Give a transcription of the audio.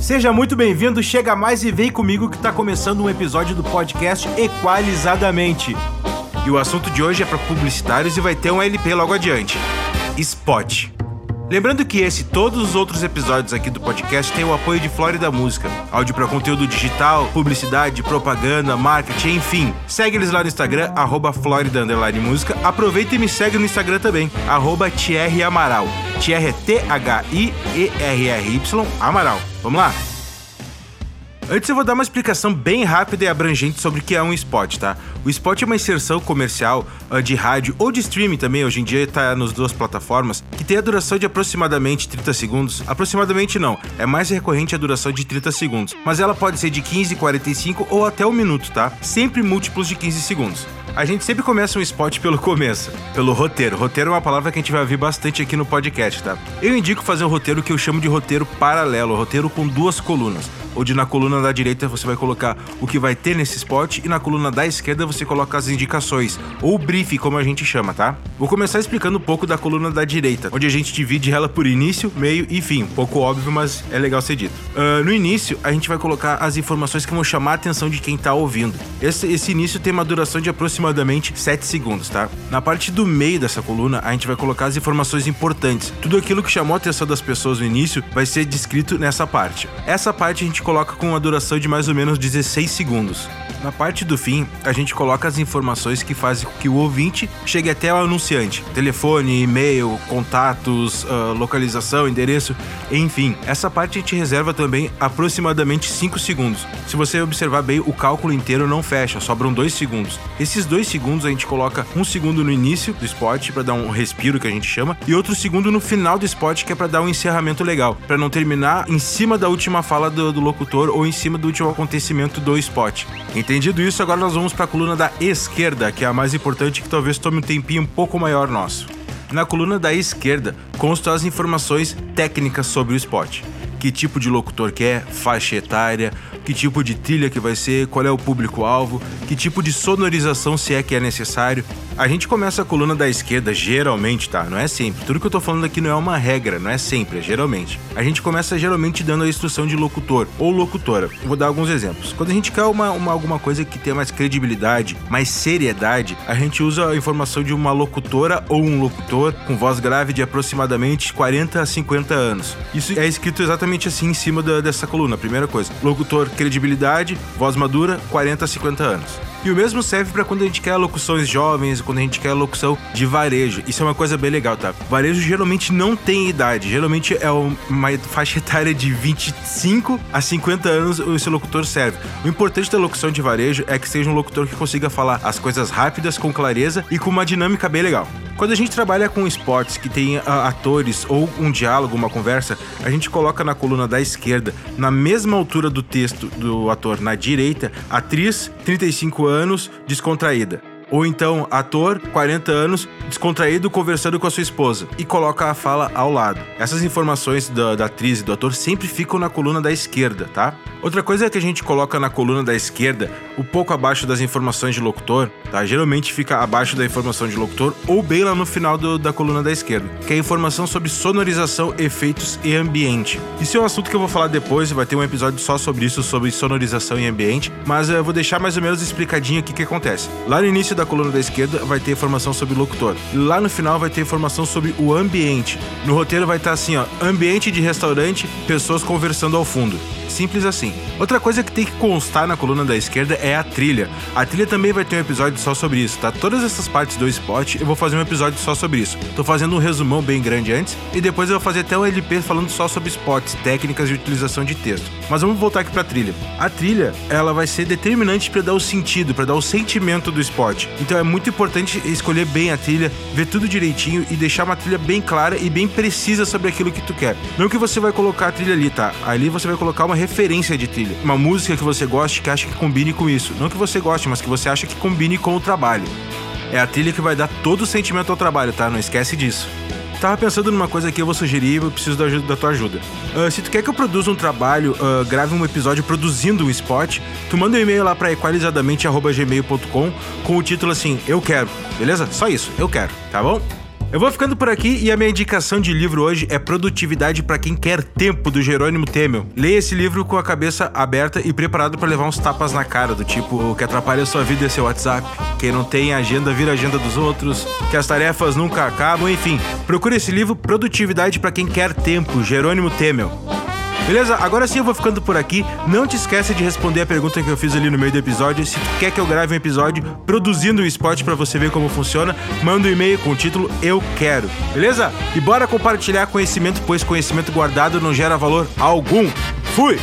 Seja muito bem-vindo, chega mais e vem comigo que tá começando um episódio do podcast Equalizadamente. E o assunto de hoje é para publicitários e vai ter um LP logo adiante. Spot. Lembrando que esse e todos os outros episódios aqui do podcast têm o apoio de Flórida Música. Áudio para conteúdo digital, publicidade, propaganda, marketing, enfim. Segue eles lá no Instagram, arroba Música. Aproveita e me segue no Instagram também, arroba Thierry Amaral. Thierry é T-H-I-E-R-R-Y Amaral. Vamos lá? Antes eu vou dar uma explicação bem rápida e abrangente sobre o que é um spot, tá? O spot é uma inserção comercial uh, de rádio ou de streaming também, hoje em dia está nas duas plataformas, que tem a duração de aproximadamente 30 segundos. Aproximadamente não, é mais recorrente a duração de 30 segundos, mas ela pode ser de 15, 45 ou até um minuto, tá? Sempre múltiplos de 15 segundos. A gente sempre começa um spot pelo começo, pelo roteiro. Roteiro é uma palavra que a gente vai ouvir bastante aqui no podcast, tá? Eu indico fazer um roteiro que eu chamo de roteiro paralelo, roteiro com duas colunas onde na coluna da direita você vai colocar o que vai ter nesse spot e na coluna da esquerda você coloca as indicações, ou brief, como a gente chama, tá? Vou começar explicando um pouco da coluna da direita, onde a gente divide ela por início, meio e fim. Pouco óbvio, mas é legal ser dito. Uh, no início, a gente vai colocar as informações que vão chamar a atenção de quem tá ouvindo. Esse, esse início tem uma duração de aproximadamente 7 segundos, tá? Na parte do meio dessa coluna, a gente vai colocar as informações importantes. Tudo aquilo que chamou a atenção das pessoas no início vai ser descrito nessa parte. Essa parte a gente coloca com uma duração de mais ou menos 16 segundos. Na parte do fim, a gente coloca as informações que fazem com que o ouvinte chegue até o anunciante: telefone, e-mail, contatos, uh, localização, endereço, enfim. Essa parte a gente reserva também aproximadamente 5 segundos. Se você observar bem, o cálculo inteiro não fecha, sobram 2 segundos. Esses 2 segundos a gente coloca um segundo no início do spot para dar um respiro que a gente chama e outro segundo no final do spot que é para dar um encerramento legal, para não terminar em cima da última fala do, do locutor ou em cima do último acontecimento do spot. Entendido isso, agora nós vamos para a coluna da esquerda, que é a mais importante que talvez tome um tempinho um pouco maior nosso. Na coluna da esquerda constam as informações técnicas sobre o spot. Que tipo de locutor que é, faixa etária, que tipo de trilha que vai ser, qual é o público-alvo, que tipo de sonorização se é que é necessário. A gente começa a coluna da esquerda, geralmente, tá? Não é sempre. Tudo que eu tô falando aqui não é uma regra, não é sempre, é geralmente. A gente começa geralmente dando a instrução de locutor ou locutora. Vou dar alguns exemplos. Quando a gente quer uma, uma alguma coisa que tenha mais credibilidade, mais seriedade, a gente usa a informação de uma locutora ou um locutor com voz grave de aproximadamente 40 a 50 anos. Isso é escrito exatamente assim em cima da, dessa coluna. Primeira coisa, locutor, credibilidade, voz madura, 40 a 50 anos. E o mesmo serve para quando a gente quer locuções jovens, quando a gente quer locução de varejo. Isso é uma coisa bem legal, tá? Varejo geralmente não tem idade, geralmente é uma faixa etária de 25 a 50 anos esse locutor serve. O importante da locução de varejo é que seja um locutor que consiga falar as coisas rápidas, com clareza e com uma dinâmica bem legal. Quando a gente trabalha com esportes que tem uh, atores ou um diálogo, uma conversa, a gente coloca na coluna da esquerda, na mesma altura do texto do ator na direita, atriz, 35 anos, descontraída. Ou então, ator, 40 anos, descontraído conversando com a sua esposa e coloca a fala ao lado. Essas informações da, da atriz e do ator sempre ficam na coluna da esquerda, tá? Outra coisa que a gente coloca na coluna da esquerda, um pouco abaixo das informações de locutor, tá? Geralmente fica abaixo da informação de locutor ou bem lá no final do, da coluna da esquerda, que é a informação sobre sonorização, efeitos e ambiente. Isso é um assunto que eu vou falar depois, vai ter um episódio só sobre isso, sobre sonorização e ambiente, mas eu vou deixar mais ou menos explicadinho o que, que acontece. Lá no início da coluna da esquerda vai ter informação sobre locutor. Lá no final vai ter informação sobre o ambiente. No roteiro vai estar assim, ó, ambiente de restaurante, pessoas conversando ao fundo. Simples assim. Outra coisa que tem que constar na coluna da esquerda é a trilha. A trilha também vai ter um episódio só sobre isso, tá? Todas essas partes do spot eu vou fazer um episódio só sobre isso. Tô fazendo um resumão bem grande antes e depois eu vou fazer até um LP falando só sobre spots, técnicas de utilização de texto. Mas vamos voltar aqui pra trilha. A trilha, ela vai ser determinante para dar o sentido, para dar o sentimento do spot. Então é muito importante escolher bem a trilha, ver tudo direitinho e deixar uma trilha bem clara e bem precisa sobre aquilo que tu quer. Não que você vai colocar a trilha ali, tá? Ali você vai colocar uma referência de trilha. Uma música que você goste, que acha que combine com isso. Não que você goste, mas que você acha que combine com o trabalho. É a trilha que vai dar todo o sentimento ao trabalho, tá? Não esquece disso. Tava pensando numa coisa que eu vou sugerir e eu preciso da, da tua ajuda. Uh, se tu quer que eu produza um trabalho, uh, grave um episódio produzindo um spot, tu manda um e-mail lá pra equalizadamente.gmail.com com o título assim, eu quero, beleza? Só isso, eu quero, tá bom? Eu vou ficando por aqui e a minha indicação de livro hoje é Produtividade para quem quer tempo do Jerônimo Temel. Leia esse livro com a cabeça aberta e preparado para levar uns tapas na cara, do tipo, o que atrapalha a sua vida é seu WhatsApp, quem não tem agenda vira agenda dos outros, que as tarefas nunca acabam, enfim. Procure esse livro Produtividade para quem quer tempo, Jerônimo Temel. Beleza? Agora sim eu vou ficando por aqui. Não te esqueça de responder a pergunta que eu fiz ali no meio do episódio. Se tu quer que eu grave um episódio produzindo o spot para você ver como funciona, manda um e-mail com o título Eu Quero. Beleza? E bora compartilhar conhecimento, pois conhecimento guardado não gera valor algum. Fui!